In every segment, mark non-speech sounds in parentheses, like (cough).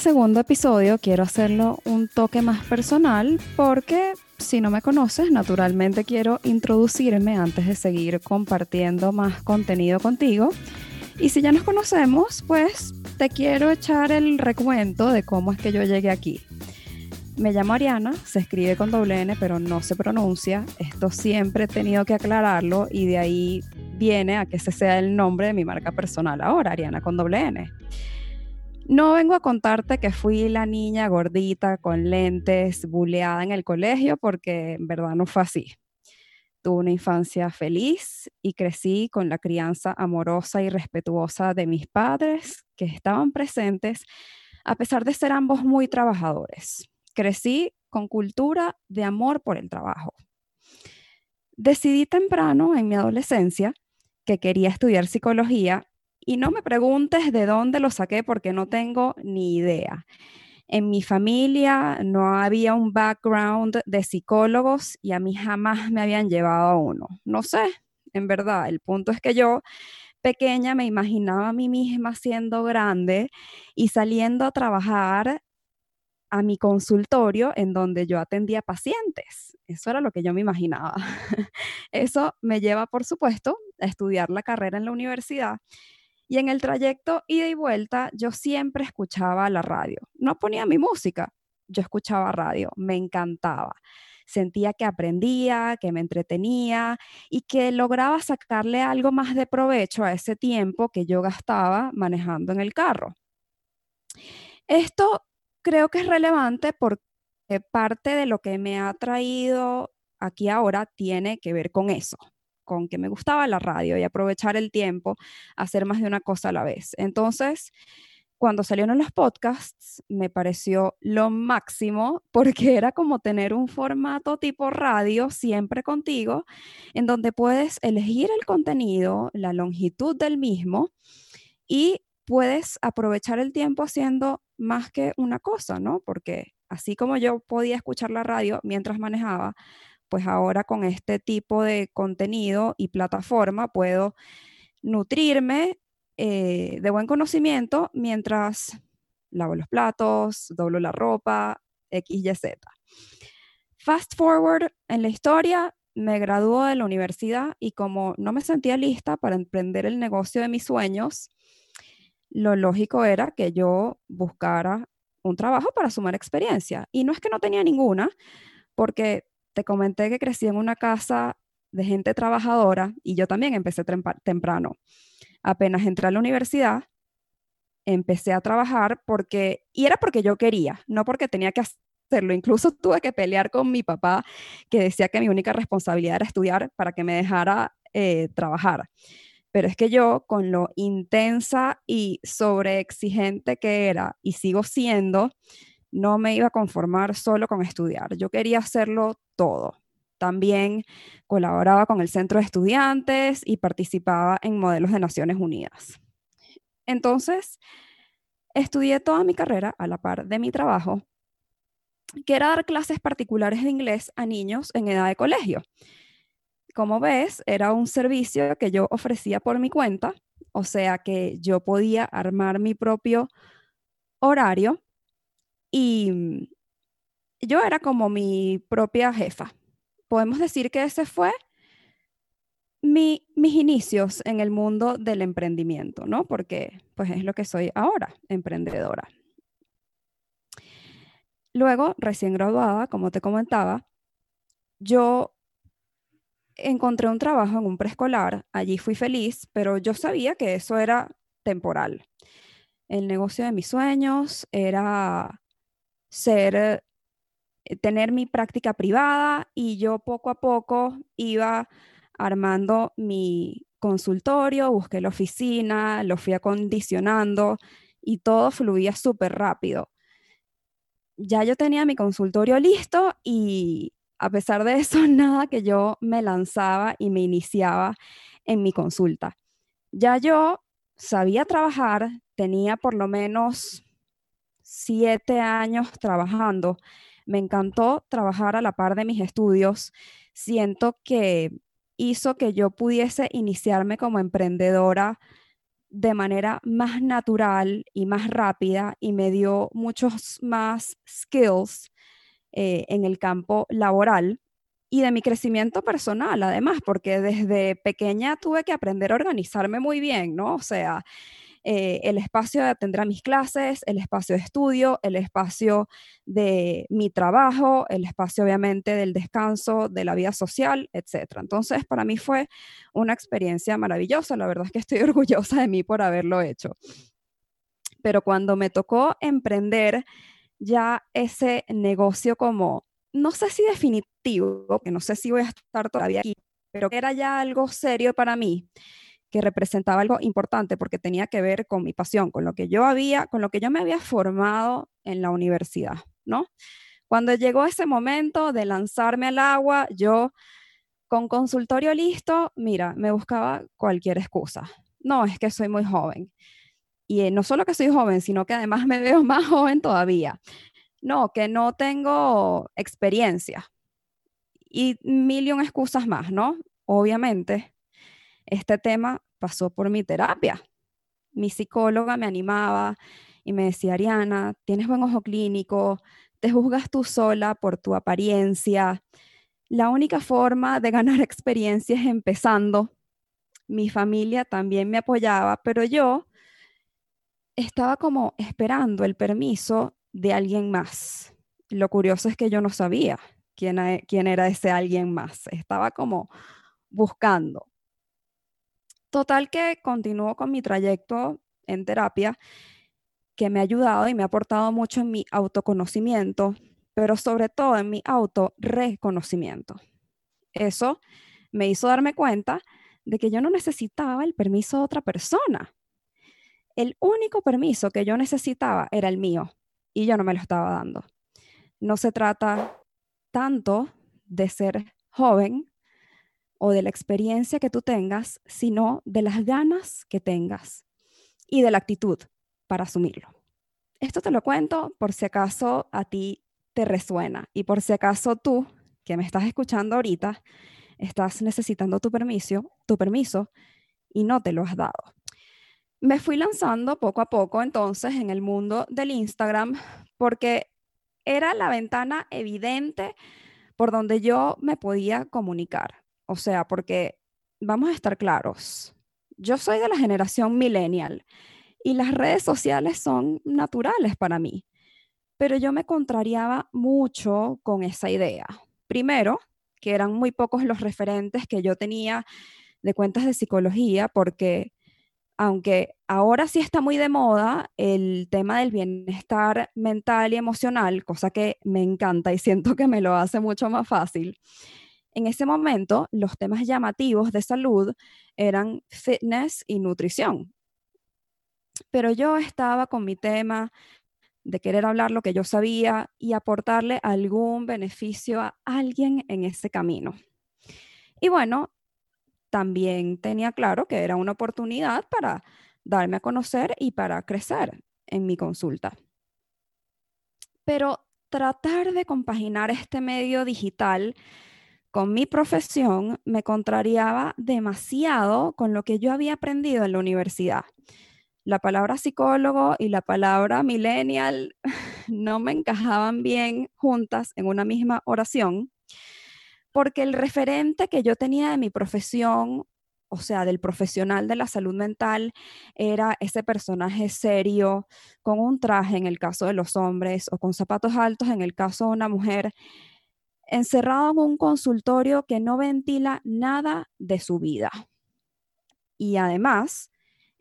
Segundo episodio quiero hacerlo un toque más personal porque si no me conoces, naturalmente quiero introducirme antes de seguir compartiendo más contenido contigo. Y si ya nos conocemos, pues te quiero echar el recuento de cómo es que yo llegué aquí. Me llamo Ariana, se escribe con doble N, pero no se pronuncia. Esto siempre he tenido que aclararlo y de ahí viene a que ese sea el nombre de mi marca personal ahora, Ariana con doble N. No vengo a contarte que fui la niña gordita con lentes, buleada en el colegio, porque en verdad no fue así. Tuve una infancia feliz y crecí con la crianza amorosa y respetuosa de mis padres que estaban presentes, a pesar de ser ambos muy trabajadores. Crecí con cultura de amor por el trabajo. Decidí temprano en mi adolescencia que quería estudiar psicología y no me preguntes de dónde lo saqué porque no tengo ni idea. En mi familia no había un background de psicólogos y a mí jamás me habían llevado a uno. No sé, en verdad, el punto es que yo pequeña me imaginaba a mí misma siendo grande y saliendo a trabajar a mi consultorio en donde yo atendía pacientes. Eso era lo que yo me imaginaba. (laughs) Eso me lleva, por supuesto, a estudiar la carrera en la universidad y en el trayecto ida y vuelta, yo siempre escuchaba la radio. No ponía mi música, yo escuchaba radio, me encantaba. Sentía que aprendía, que me entretenía y que lograba sacarle algo más de provecho a ese tiempo que yo gastaba manejando en el carro. Esto creo que es relevante porque parte de lo que me ha traído aquí ahora tiene que ver con eso, con que me gustaba la radio y aprovechar el tiempo, hacer más de una cosa a la vez. Entonces, cuando salieron los podcasts, me pareció lo máximo (laughs) porque era como tener un formato tipo radio siempre contigo, en donde puedes elegir el contenido, la longitud del mismo y puedes aprovechar el tiempo haciendo más que una cosa, ¿no? Porque así como yo podía escuchar la radio mientras manejaba, pues ahora con este tipo de contenido y plataforma puedo nutrirme eh, de buen conocimiento mientras lavo los platos, doblo la ropa, X, Y, Z. Fast forward en la historia, me graduó de la universidad y como no me sentía lista para emprender el negocio de mis sueños, lo lógico era que yo buscara un trabajo para sumar experiencia. Y no es que no tenía ninguna, porque te comenté que crecí en una casa de gente trabajadora y yo también empecé temprano. Apenas entré a la universidad, empecé a trabajar porque, y era porque yo quería, no porque tenía que hacerlo. Incluso (laughs) tuve que pelear con mi papá, que decía que mi única responsabilidad era estudiar para que me dejara eh, trabajar. Pero es que yo, con lo intensa y sobreexigente que era y sigo siendo, no me iba a conformar solo con estudiar, yo quería hacerlo todo. También colaboraba con el centro de estudiantes y participaba en modelos de Naciones Unidas. Entonces, estudié toda mi carrera a la par de mi trabajo, que era dar clases particulares de inglés a niños en edad de colegio. Como ves, era un servicio que yo ofrecía por mi cuenta, o sea que yo podía armar mi propio horario y mm, yo era como mi propia jefa. Podemos decir que ese fue mis inicios en el mundo del emprendimiento, ¿no? Porque pues es lo que soy ahora, emprendedora. Luego, recién graduada, como te comentaba, yo encontré un trabajo en un preescolar, allí fui feliz, pero yo sabía que eso era temporal. El negocio de mis sueños era ser, eh, tener mi práctica privada y yo poco a poco iba armando mi consultorio, busqué la oficina, lo fui acondicionando y todo fluía súper rápido. Ya yo tenía mi consultorio listo y a pesar de eso, (laughs) nada que yo me lanzaba y me iniciaba en mi consulta. Ya yo sabía trabajar, tenía por lo menos siete años trabajando. Me encantó trabajar a la par de mis estudios. Siento que hizo que yo pudiese iniciarme como emprendedora de manera más natural y más rápida y me dio muchos más skills eh, en el campo laboral y de mi crecimiento personal, además, porque desde pequeña tuve que aprender a organizarme muy bien, ¿no? O sea, eh, el espacio de atender a mis clases, el espacio de estudio, el espacio de mi trabajo, el espacio obviamente del descanso, de la vida social, etc. Entonces, para mí fue una experiencia maravillosa. La verdad es que estoy (laughs) orgullosa de mí por haberlo hecho. Pero cuando me tocó emprender, ya ese negocio como, no sé si definitivo, que no sé si voy a estar todavía aquí, pero era ya algo serio para mí, que representaba algo importante porque tenía que ver con mi pasión, con lo que yo había, con lo que yo me había formado en la universidad, ¿no? Cuando llegó ese momento de lanzarme al agua, yo con consultorio listo, mira, me buscaba cualquier excusa. No, es que soy muy joven. Y eh, no solo que soy joven, sino que además me veo (laughs) más joven todavía. No, que no tengo experiencia. Y mil y excusas más, ¿no? Obviamente, este tema pasó por mi terapia. Mi psicóloga me animaba y me decía, Ariana, tienes buen ojo clínico, te juzgas tú sola por tu apariencia. La única forma de ganar (laughs) experiencia es empezando. Mi familia también me apoyaba, pero yo estaba como esperando el permiso de alguien más. Lo curioso es que yo no sabía quién, quién era ese alguien más. Estaba como buscando. Total que continúo con mi trayecto en terapia, que me ha ayudado y me ha aportado mucho en mi autoconocimiento, pero sobre todo en mi autorreconocimiento. Eso me hizo darme cuenta de que yo no necesitaba el permiso de otra persona el único permiso que yo necesitaba era el mío y yo no me lo estaba dando. No se trata tanto de ser joven o de la experiencia que tú tengas, sino de las ganas que tengas y de la actitud para asumirlo. Esto te lo cuento por si acaso a ti te resuena y por si acaso tú, que me estás escuchando ahorita, estás necesitando tu permiso, tu permiso y no te lo has dado me fui lanzando poco a poco entonces en el mundo del Instagram porque era la ventana evidente por donde yo me podía comunicar. O sea, porque vamos a estar claros, yo soy de la generación millennial y las redes sociales son naturales para mí, pero yo me contrariaba mucho con esa idea. Primero, que eran muy pocos los referentes que yo tenía de cuentas de psicología porque aunque ahora sí está muy de moda el tema del bienestar mental y emocional, cosa que me encanta y siento que me lo hace mucho más fácil. En ese momento, los temas llamativos de salud eran fitness y nutrición. Pero yo estaba con mi tema de querer hablar lo que yo sabía y aportarle algún beneficio a alguien en ese camino. Y bueno, también tenía claro que era una oportunidad para darme a conocer y para crecer en mi consulta. Pero tratar de compaginar este medio digital con mi profesión me contrariaba demasiado con lo que yo había aprendido en la universidad. La palabra psicólogo y la palabra millennial (laughs) no me encajaban bien juntas en una misma oración porque el referente que yo tenía de mi profesión o sea, del profesional de la salud mental, era ese personaje serio, con un traje en el caso de los hombres o con zapatos altos en el caso de una mujer, encerrado en un consultorio que no ventila nada de su vida. Y además,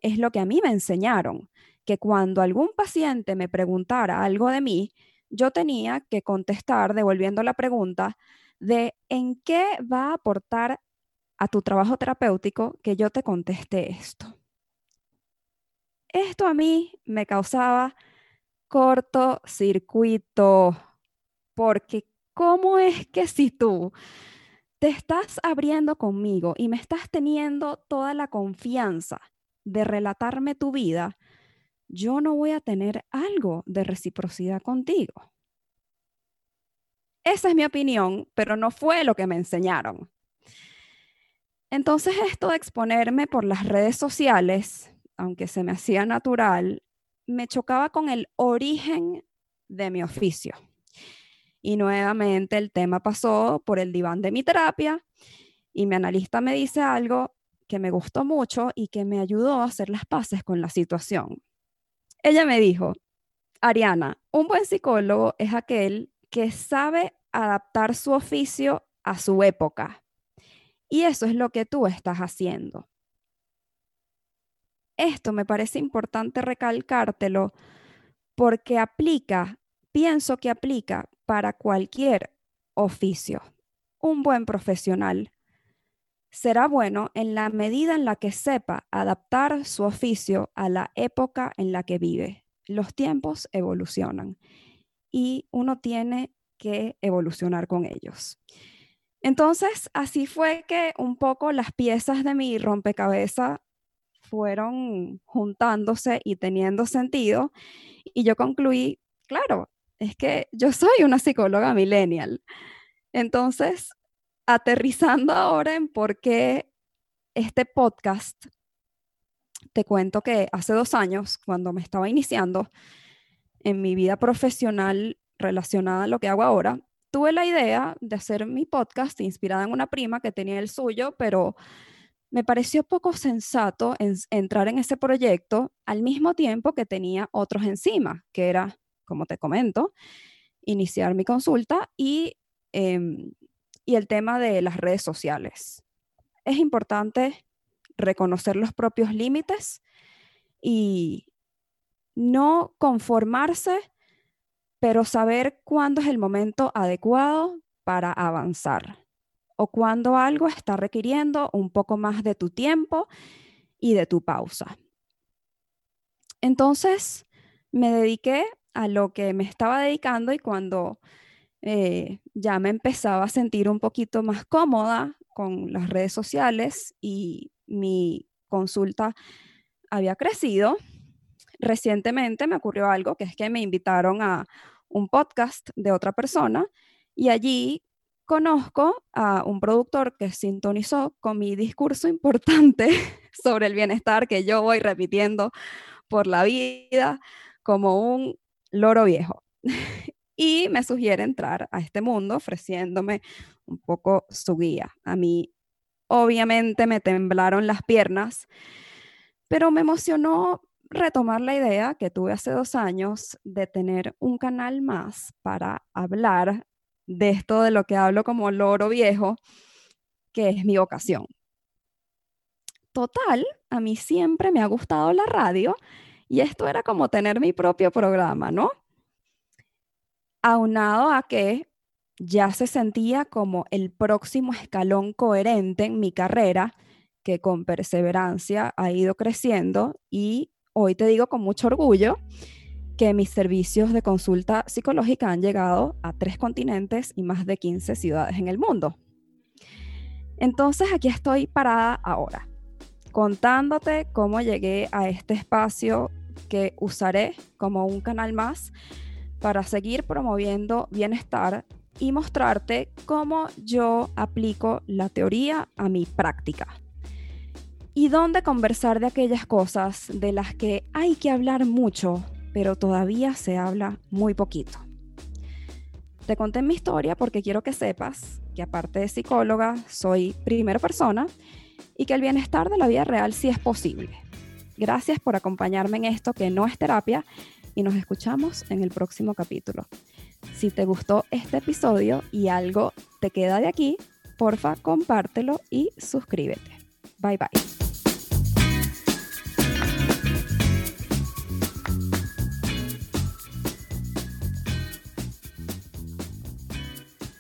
es lo que a mí me enseñaron, que cuando algún paciente me preguntara algo de mí, yo tenía que contestar devolviendo la pregunta de en qué va a aportar a tu trabajo terapéutico que yo te conteste esto. Esto a mí me causaba cortocircuito, porque ¿cómo es que si tú te estás abriendo conmigo y me estás teniendo toda la confianza de relatarme tu vida, yo no voy a tener algo de reciprocidad contigo? Esa es mi opinión, pero no fue lo que me enseñaron. Entonces esto de exponerme por las redes sociales, aunque se me hacía natural, me chocaba con el origen de mi oficio. Y nuevamente el tema pasó por el diván de mi terapia y mi analista me dice algo que me gustó mucho y que me ayudó a hacer las paces con la situación. Ella me dijo, Ariana, un buen psicólogo es aquel que sabe adaptar su oficio a su época y eso es lo que tú estás haciendo. Esto me parece importante recalcártelo porque aplica, pienso que aplica para cualquier oficio. Un buen profesional será bueno en la medida en la que sepa adaptar su oficio a la época en la que vive. Los tiempos evolucionan y uno tiene que evolucionar con ellos. Entonces, así fue que un poco las piezas de mi rompecabezas fueron juntándose y teniendo sentido. Y yo concluí, claro, es que yo soy una psicóloga millennial. Entonces, aterrizando ahora en por qué este podcast, te cuento que hace dos años, cuando me estaba iniciando en mi vida profesional relacionada a lo que hago ahora, tuve la idea de hacer mi podcast inspirada en una prima que tenía el suyo, pero me pareció poco sensato entrar en ese proyecto al mismo tiempo que tenía otros encima, que era, como te comento, iniciar mi consulta y, em, y el tema de las redes sociales. Es importante reconocer los propios límites y no conformarse pero saber cuándo es el momento adecuado para avanzar o cuándo algo está requiriendo un poco más de tu tiempo y de tu pausa. Entonces me dediqué a lo que me estaba dedicando y cuando eh, ya me empezaba a sentir un poquito más cómoda con las redes sociales y mi consulta había crecido, recientemente me ocurrió algo, que es que me invitaron a un podcast de otra persona y allí conozco a un productor que sintonizó con mi discurso importante (laughs) sobre el bienestar que yo voy repitiendo por la vida como un loro viejo. (laughs) Y me sugiere entrar a este mundo ofreciéndome un poco su guía. A mí obviamente me temblaron las piernas, pero me emocionó retomar la idea que tuve hace dos años de tener un canal más para hablar de esto de lo que hablo como loro viejo, que es mi vocación. Total, a mí siempre me ha gustado la radio y esto era como tener mi propio programa, ¿no? Aunado a que ya se sentía como el próximo escalón coherente en mi carrera, que con perseverancia ha ido creciendo y hoy te digo con mucho orgullo que mis servicios de consulta psicológica han llegado a tres continentes y más de 15 ciudades en el mundo. Entonces aquí estoy parada ahora, contándote cómo llegué a este espacio que usaré como un canal más para seguir promoviendo bienestar y mostrarte cómo yo aplico la teoría a mi práctica y dónde conversar de aquellas cosas de las que hay que hablar mucho, pero todavía se habla muy poquito. Te conté mi historia porque quiero que sepas que aparte de psicóloga, soy primera persona y que el bienestar de la vida real sí es posible. Gracias por acompañarme en esto que no es terapia y nos escuchamos en el próximo capítulo. Si te gustó este episodio y algo te queda de aquí, porfa, compártelo y suscríbete. Bye bye.